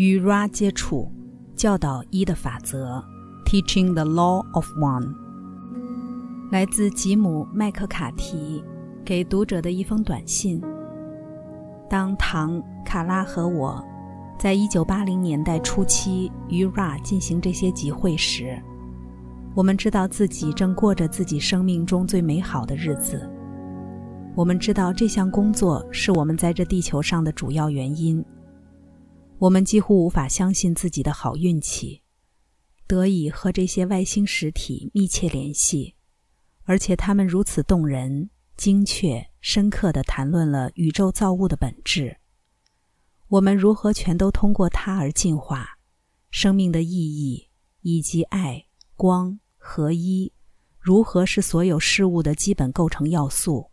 与 Ra 接触，教导一的法则，Teaching the Law of One。来自吉姆·麦克卡提给读者的一封短信。当唐、卡拉和我在一九八零年代初期与 Ra 进行这些集会时，我们知道自己正过着自己生命中最美好的日子。我们知道这项工作是我们在这地球上的主要原因。我们几乎无法相信自己的好运气，得以和这些外星实体密切联系，而且他们如此动人、精确、深刻地谈论了宇宙造物的本质。我们如何全都通过它而进化？生命的意义以及爱、光合一，如何是所有事物的基本构成要素？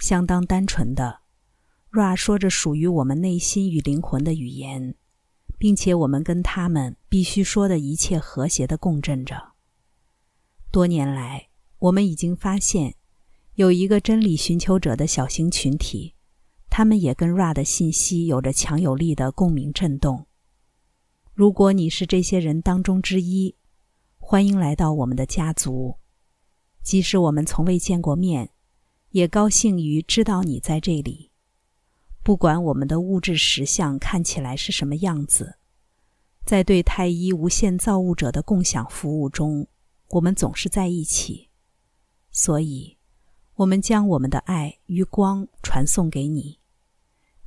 相当单纯的。Ra 说着属于我们内心与灵魂的语言，并且我们跟他们必须说的一切和谐的共振着。多年来，我们已经发现，有一个真理寻求者的小型群体，他们也跟 Ra 的信息有着强有力的共鸣震动。如果你是这些人当中之一，欢迎来到我们的家族。即使我们从未见过面，也高兴于知道你在这里。不管我们的物质实相看起来是什么样子，在对太一无限造物者的共享服务中，我们总是在一起。所以，我们将我们的爱与光传送给你，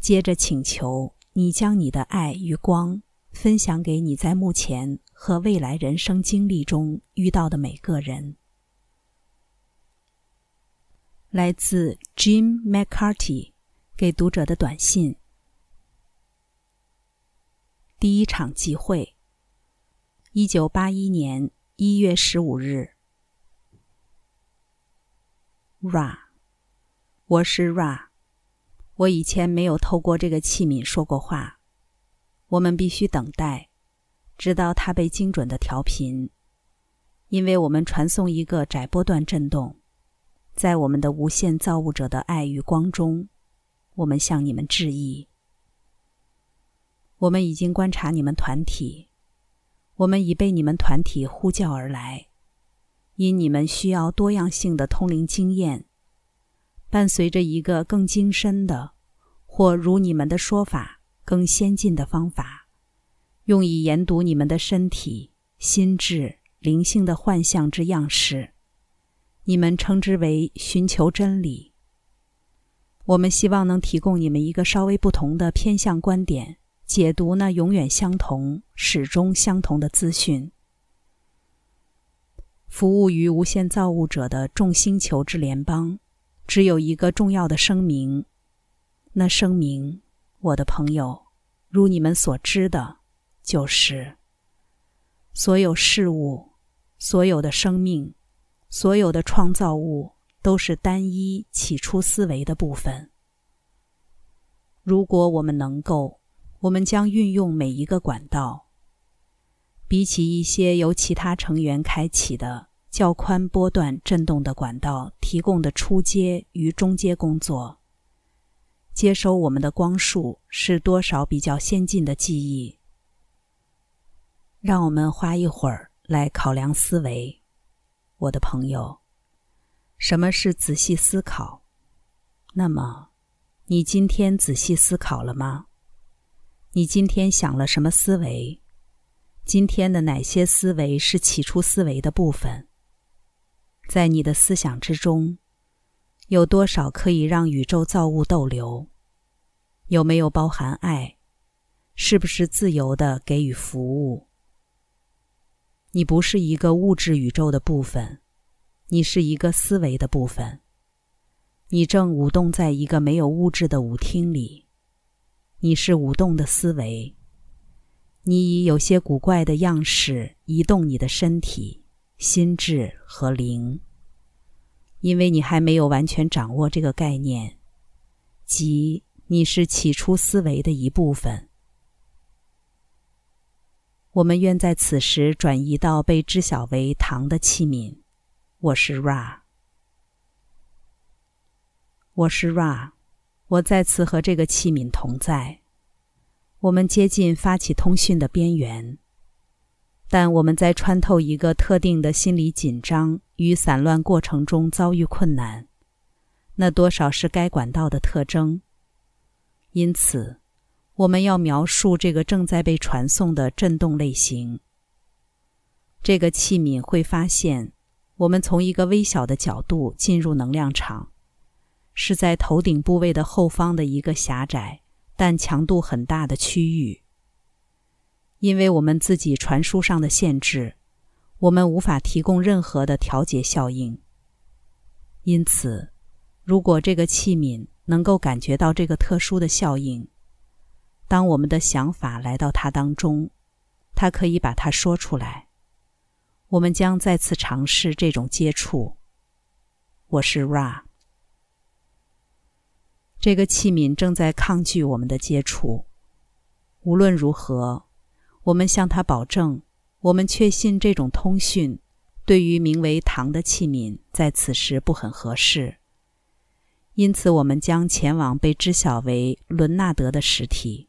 接着请求你将你的爱与光分享给你在目前和未来人生经历中遇到的每个人。来自 Jim McCarthy。给读者的短信。第一场集会，一九八一年一月十五日。Ra，我是 Ra，我以前没有透过这个器皿说过话。我们必须等待，直到它被精准的调频，因为我们传送一个窄波段振动，在我们的无限造物者的爱与光中。我们向你们致意。我们已经观察你们团体，我们已被你们团体呼叫而来，因你们需要多样性的通灵经验，伴随着一个更精深的，或如你们的说法更先进的方法，用以研读你们的身体、心智、灵性的幻象之样式。你们称之为寻求真理。我们希望能提供你们一个稍微不同的偏向观点，解读那永远相同、始终相同的资讯。服务于无限造物者的众星球之联邦，只有一个重要的声明。那声明，我的朋友，如你们所知的，就是所有事物、所有的生命、所有的创造物。都是单一起初思维的部分。如果我们能够，我们将运用每一个管道。比起一些由其他成员开启的较宽波段振动的管道提供的初阶与中阶工作，接收我们的光束是多少比较先进的记忆？让我们花一会儿来考量思维，我的朋友。什么是仔细思考？那么，你今天仔细思考了吗？你今天想了什么思维？今天的哪些思维是起初思维的部分？在你的思想之中，有多少可以让宇宙造物逗留？有没有包含爱？是不是自由的给予服务？你不是一个物质宇宙的部分。你是一个思维的部分，你正舞动在一个没有物质的舞厅里。你是舞动的思维，你以有些古怪的样式移动你的身体、心智和灵，因为你还没有完全掌握这个概念，即你是起初思维的一部分。我们愿在此时转移到被知晓为糖的器皿。我是 Ra，我是 Ra，我再次和这个器皿同在。我们接近发起通讯的边缘，但我们在穿透一个特定的心理紧张与散乱过程中遭遇困难，那多少是该管道的特征。因此，我们要描述这个正在被传送的震动类型。这个器皿会发现，我们从一个微小的角度进入能量场，是在头顶部位的后方的一个狭窄。但强度很大的区域，因为我们自己传输上的限制，我们无法提供任何的调节效应。因此，如果这个器皿能够感觉到这个特殊的效应，当我们的想法来到它当中，它可以把它说出来。我们将再次尝试这种接触。我是 Ra。这个器皿正在抗拒我们的接触。无论如何，我们向他保证，我们确信这种通讯对于名为“糖”的器皿在此时不很合适。因此，我们将前往被知晓为伦纳德的实体。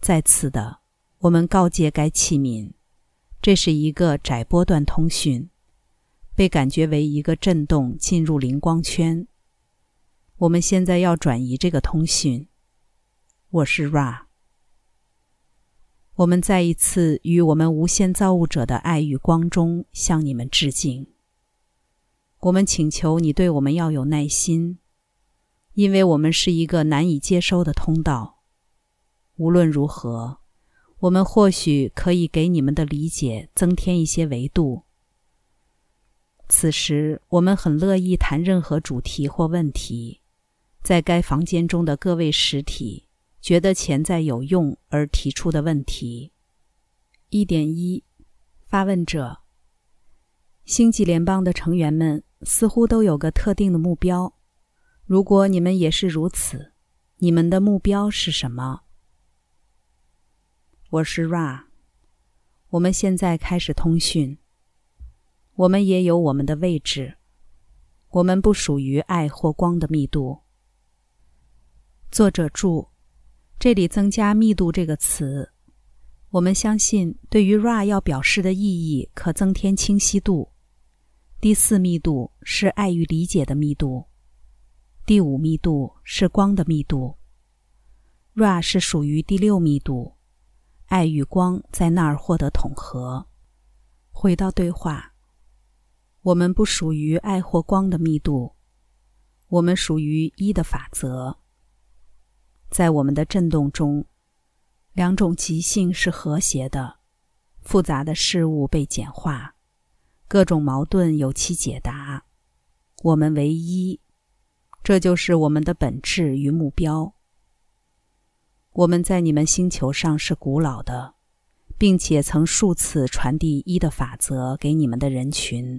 再次的，我们告诫该器皿，这是一个窄波段通讯，被感觉为一个震动进入灵光圈。我们现在要转移这个通讯。我是 Ra。我们再一次与我们无限造物者的爱与光中向你们致敬。我们请求你对我们要有耐心，因为我们是一个难以接收的通道。无论如何，我们或许可以给你们的理解增添一些维度。此时，我们很乐意谈任何主题或问题。在该房间中的各位实体觉得潜在有用而提出的问题。一点一，发问者：星际联邦的成员们似乎都有个特定的目标。如果你们也是如此，你们的目标是什么？我是 Ra。我们现在开始通讯。我们也有我们的位置。我们不属于爱或光的密度。作者注：这里增加“密度”这个词。我们相信，对于 Ra 要表示的意义，可增添清晰度。第四密度是爱与理解的密度。第五密度是光的密度。Ra 是属于第六密度，爱与光在那儿获得统合。回到对话，我们不属于爱或光的密度，我们属于一的法则。在我们的震动中，两种极性是和谐的，复杂的事物被简化，各种矛盾有其解答。我们唯一，这就是我们的本质与目标。我们在你们星球上是古老的，并且曾数次传递一的法则给你们的人群。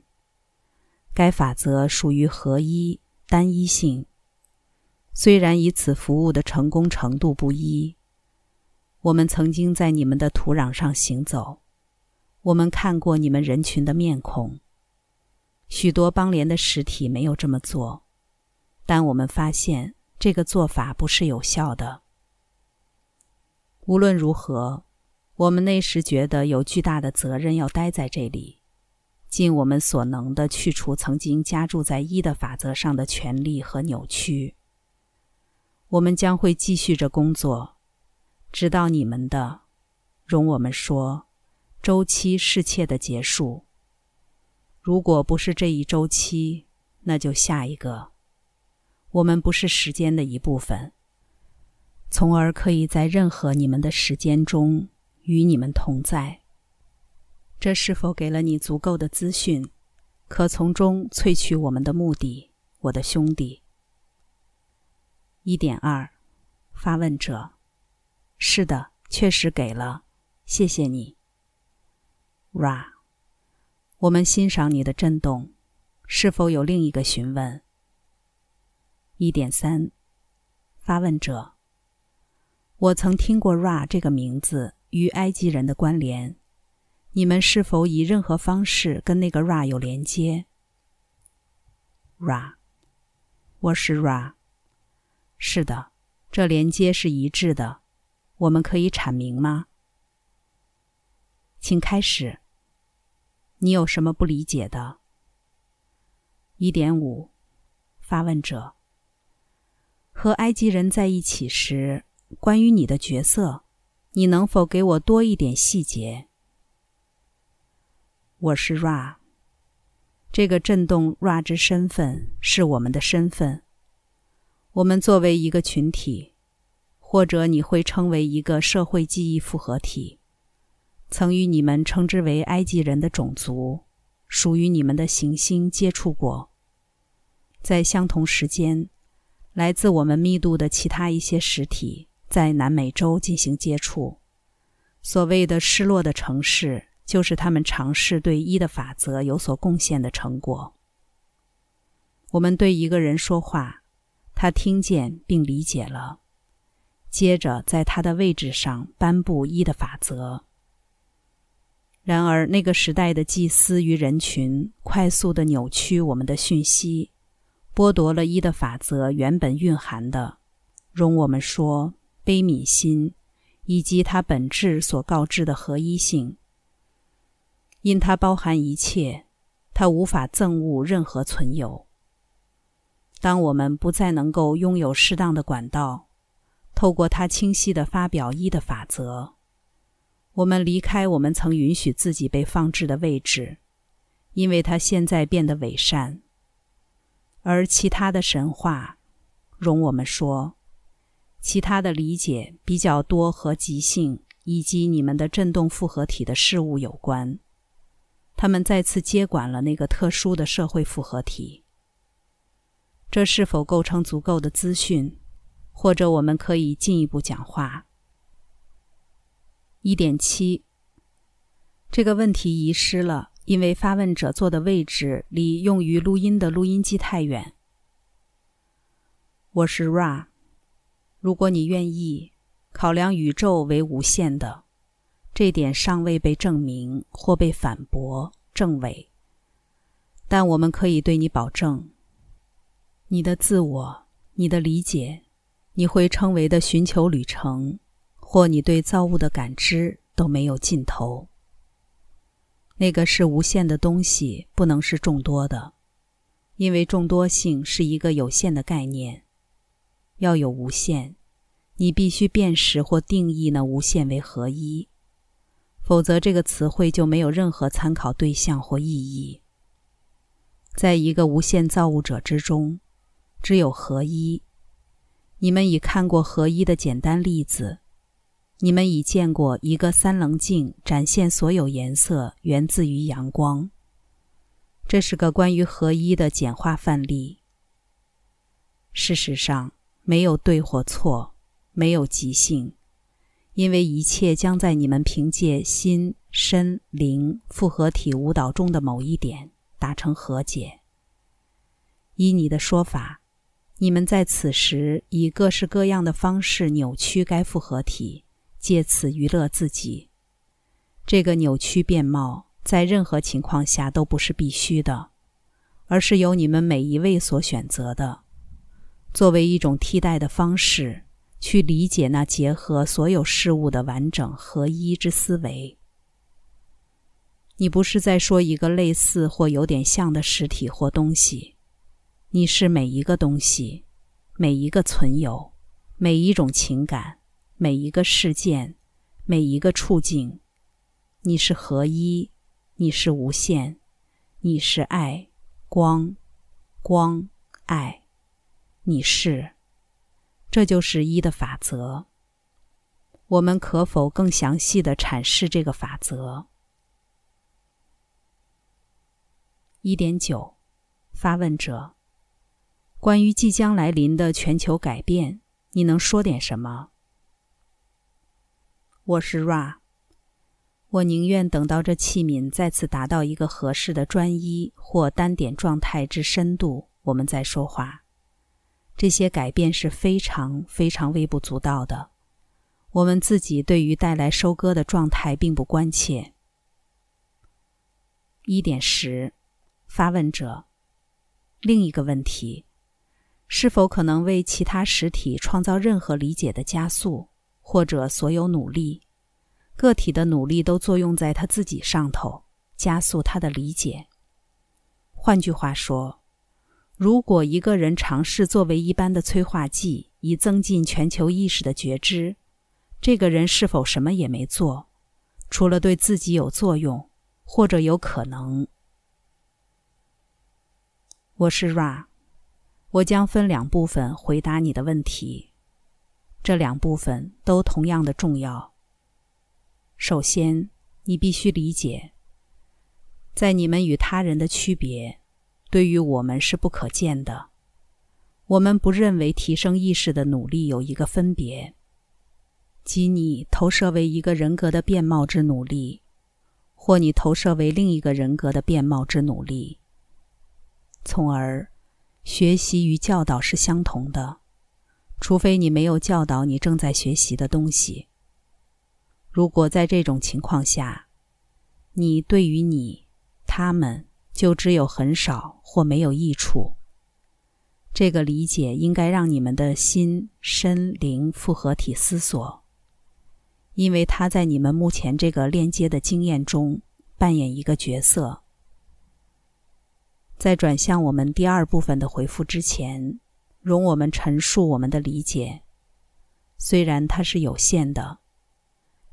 该法则属于合一、单一性。虽然以此服务的成功程度不一，我们曾经在你们的土壤上行走，我们看过你们人群的面孔。许多邦联的实体没有这么做，但我们发现这个做法不是有效的。无论如何，我们那时觉得有巨大的责任要待在这里，尽我们所能的去除曾经加注在一的法则上的权利和扭曲。我们将会继续着工作，直到你们的，容我们说，周期适切的结束。如果不是这一周期，那就下一个。我们不是时间的一部分，从而可以在任何你们的时间中与你们同在。这是否给了你足够的资讯，可从中萃取我们的目的，我的兄弟？一点二，发问者：是的，确实给了，谢谢你。Ra，我们欣赏你的震动，是否有另一个询问？一点三，发问者：我曾听过 Ra 这个名字与埃及人的关联，你们是否以任何方式跟那个 Ra 有连接？Ra，我是 Ra。是的，这连接是一致的。我们可以阐明吗？请开始。你有什么不理解的？一点五，发问者。和埃及人在一起时，关于你的角色，你能否给我多一点细节？我是 Ra。这个震动 Ra 之身份是我们的身份。我们作为一个群体，或者你会称为一个社会记忆复合体。曾与你们称之为埃及人的种族，属于你们的行星接触过。在相同时间，来自我们密度的其他一些实体在南美洲进行接触。所谓的失落的城市，就是他们尝试对一的法则有所贡献的成果。我们对一个人说话，他听见并理解了，接着在他的位置上颁布一的法则。然而，那个时代的祭司与人群快速地扭曲我们的讯息，剥夺了一的法则原本蕴含的，容我们说悲悯心，以及它本质所告知的合一性。因它包含一切，它无法憎恶任何存有。当我们不再能够拥有适当的管道，透过它清晰地发表一的法则。我们离开我们曾允许自己被放置的位置，因为它现在变得伪善。而其他的神话，容我们说，其他的理解比较多和即兴以及你们的振动复合体的事物有关。他们再次接管了那个特殊的社会复合体。这是否构成足够的资讯？或者我们可以进一步讲话？一点七，这个问题遗失了，因为发问者坐的位置离用于录音的录音机太远。我是 Ra，如果你愿意，考量宇宙为无限的，这点尚未被证明或被反驳证伪，但我们可以对你保证，你的自我、你的理解、你会称为的寻求旅程。或你对造物的感知都没有尽头。那个是无限的东西，不能是众多的，因为众多性是一个有限的概念。要有无限，你必须辨识或定义那无限为合一，否则这个词汇就没有任何参考对象或意义。在一个无限造物者之中，只有合一。你们已看过合一的简单例子。你们已见过一个三棱镜展现所有颜色源自于阳光。这是个关于合一的简化范例。事实上，没有对或错，没有即兴，因为一切将在你们凭借心、身、灵复合体舞蹈中的某一点达成和解。依你的说法，你们在此时以各式各样的方式扭曲该复合体。借此娱乐自己，这个扭曲变貌在任何情况下都不是必须的，而是由你们每一位所选择的，作为一种替代的方式去理解那结合所有事物的完整合一之思维。你不是在说一个类似或有点像的实体或东西，你是每一个东西，每一个存有，每一种情感。每一个事件，每一个处境，你是合一，你是无限，你是爱，光，光，爱，你是，这就是一的法则。我们可否更详细的阐释这个法则？一点九，发问者，关于即将来临的全球改变，你能说点什么？我是 Ra。我宁愿等到这器皿再次达到一个合适的专一或单点状态之深度，我们再说话。这些改变是非常非常微不足道的。我们自己对于带来收割的状态并不关切。一点十，发问者。另一个问题：是否可能为其他实体创造任何理解的加速？或者所有努力，个体的努力都作用在他自己上头，加速他的理解。换句话说，如果一个人尝试作为一般的催化剂，以增进全球意识的觉知，这个人是否什么也没做，除了对自己有作用，或者有可能？我是 Ra，我将分两部分回答你的问题。这两部分都同样的重要。首先，你必须理解，在你们与他人的区别，对于我们是不可见的。我们不认为提升意识的努力有一个分别，即你投射为一个人格的变貌之努力，或你投射为另一个人格的变貌之努力，从而学习与教导是相同的。除非你没有教导你正在学习的东西。如果在这种情况下，你对于你他们就只有很少或没有益处。这个理解应该让你们的心身灵复合体思索，因为它在你们目前这个链接的经验中扮演一个角色。在转向我们第二部分的回复之前。容我们陈述我们的理解，虽然它是有限的。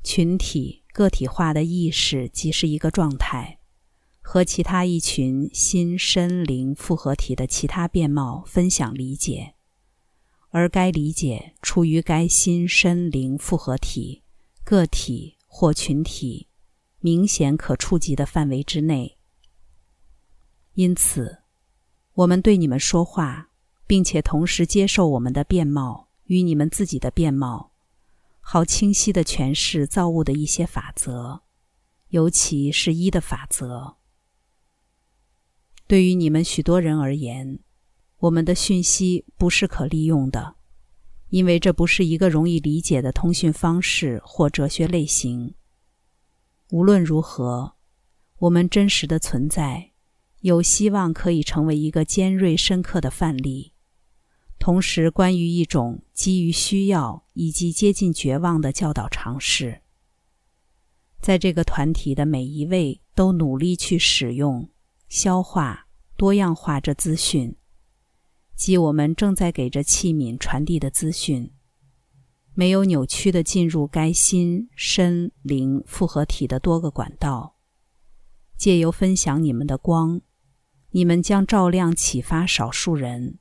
群体个体化的意识即是一个状态，和其他一群心身灵复合体的其他面貌分享理解，而该理解处于该心身灵复合体个体或群体明显可触及的范围之内。因此，我们对你们说话。并且同时接受我们的面貌与你们自己的面貌，好清晰地诠释造物的一些法则，尤其是一的法则。对于你们许多人而言，我们的讯息不是可利用的，因为这不是一个容易理解的通讯方式或哲学类型。无论如何，我们真实的存在有希望可以成为一个尖锐深刻的范例。同时，关于一种基于需要以及接近绝望的教导尝试，在这个团体的每一位都努力去使用、消化、多样化这资讯，即我们正在给这器皿传递的资讯，没有扭曲的进入该心身灵复合体的多个管道，借由分享你们的光，你们将照亮启发少数人。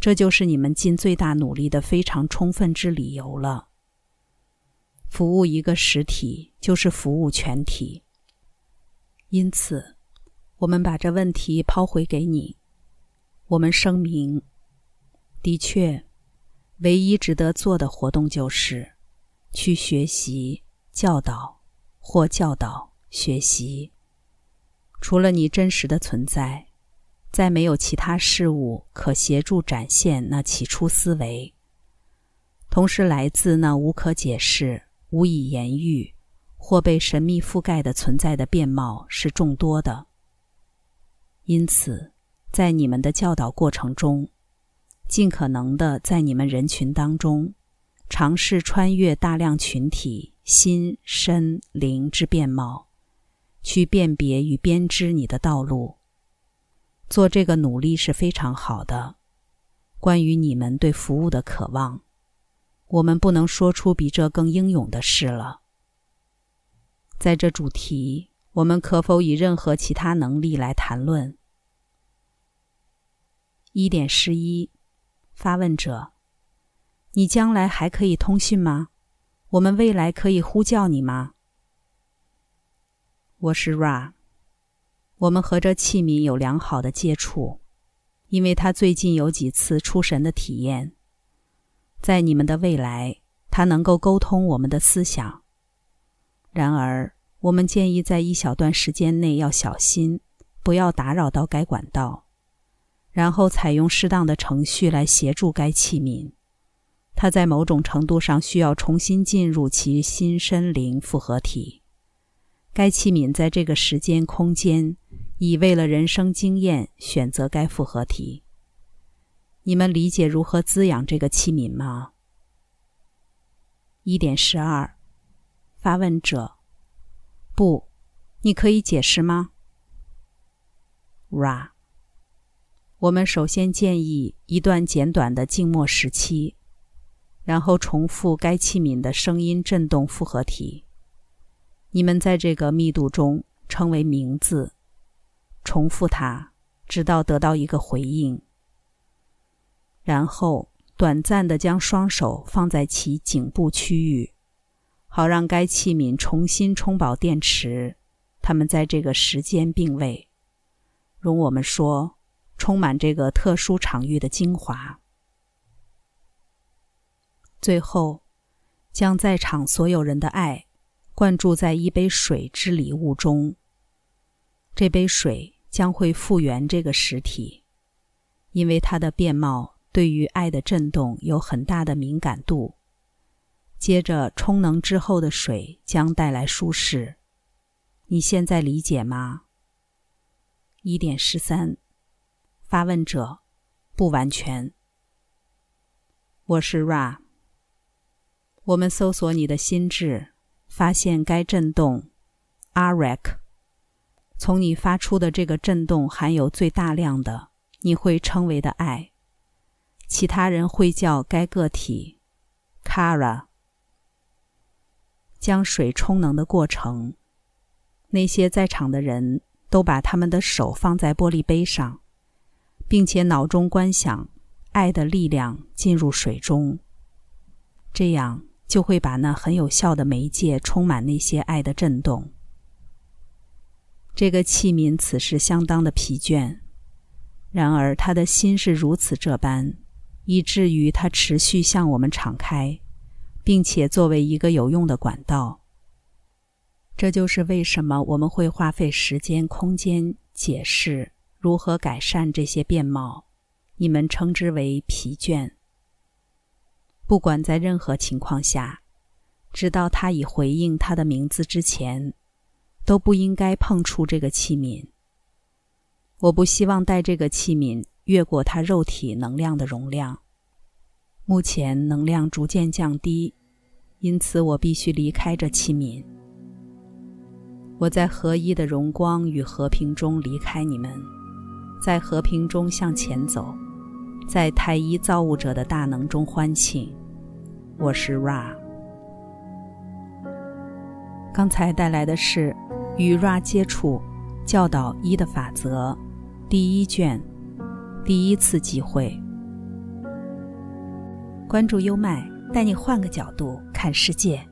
这就是你们尽最大努力的非常充分之理由了。服务一个实体，就是服务全体。因此，我们把这问题抛回给你。我们声明：的确，唯一值得做的活动就是去学习、教导或教导、学习。除了你真实的存在。再没有其他事物可协助展现那起初思维，同时来自那无可解释、无以言喻或被神秘覆盖的存在的面貌是众多的。因此，在你们的教导过程中，尽可能的在你们人群当中，尝试穿越大量群体心身灵之面貌，去辨别与编织你的道路。做这个努力是非常好的。关于你们对服务的渴望，我们不能说出比这更英勇的事了。在这主题，我们可否以任何其他能力来谈论？一点十一，发问者：你将来还可以通讯吗？我们未来可以呼叫你吗？我是 Ra。我们和这器皿有良好的接触，因为他最近有几次出神的体验。在你们的未来，他能够沟通我们的思想。然而，我们建议在一小段时间内要小心，不要打扰到该管道，然后采用适当的程序来协助该器皿。它在某种程度上需要重新进入其新身灵复合体。该器皿在这个时间空间。已为了人生经验选择该复合体。你们理解如何滋养这个器皿吗？一点十二，发问者：不，你可以解释吗？Ra，我们首先建议一段简短的静默时期，然后重复该器皿的声音振动复合体。你们在这个密度中称为名字，重复它，直到得到一个回应，然后。短暂的将双手放在其颈部区域，好让该器皿重新充饱电池。它们在这个时间并位，容我们说，充满这个特殊场域的精华。最后，将在场所有人的爱灌注在一杯水之礼物中。这杯水将会复原这个实体，因为它的面貌。对于爱的震动有很大的敏感度。接着，充能之后的水将带来舒适。你现在理解吗？一点十三，发问者，不完全。我是 Ra。我们搜索你的心智，发现该震动 Arek。从你发出的这个震动含有最大量的，你会称为的爱。其他人会叫该个体 “Kara”。将水充能的过程，那些在场的人都把他们的手放在玻璃杯上，并且脑中观想爱的力量进入水中，这样就会把那很有效的媒介充满那些爱的震动。这个器皿此时相当的疲倦，然而他的心是如此这般。以至于它持续向我们敞开，并且作为一个有用的管道。这就是为什么我们会花费时间、空间解释如何改善这些面貌。你们称之为疲倦。不管在任何情况下，直到他已回应他的名字之前，都不应该碰触这个器皿。我不希望带这个器皿。越过它肉体能量的容量，目前能量逐渐降低，因此我必须离开这器皿。我在合一的荣光与和平中离开你们，在和平中向前走，在太一造物者的大能中欢庆。我是 Ra。刚才带来的是与 Ra 接触教导一的法则第一卷。第一次机会，关注优麦，带你换个角度看世界。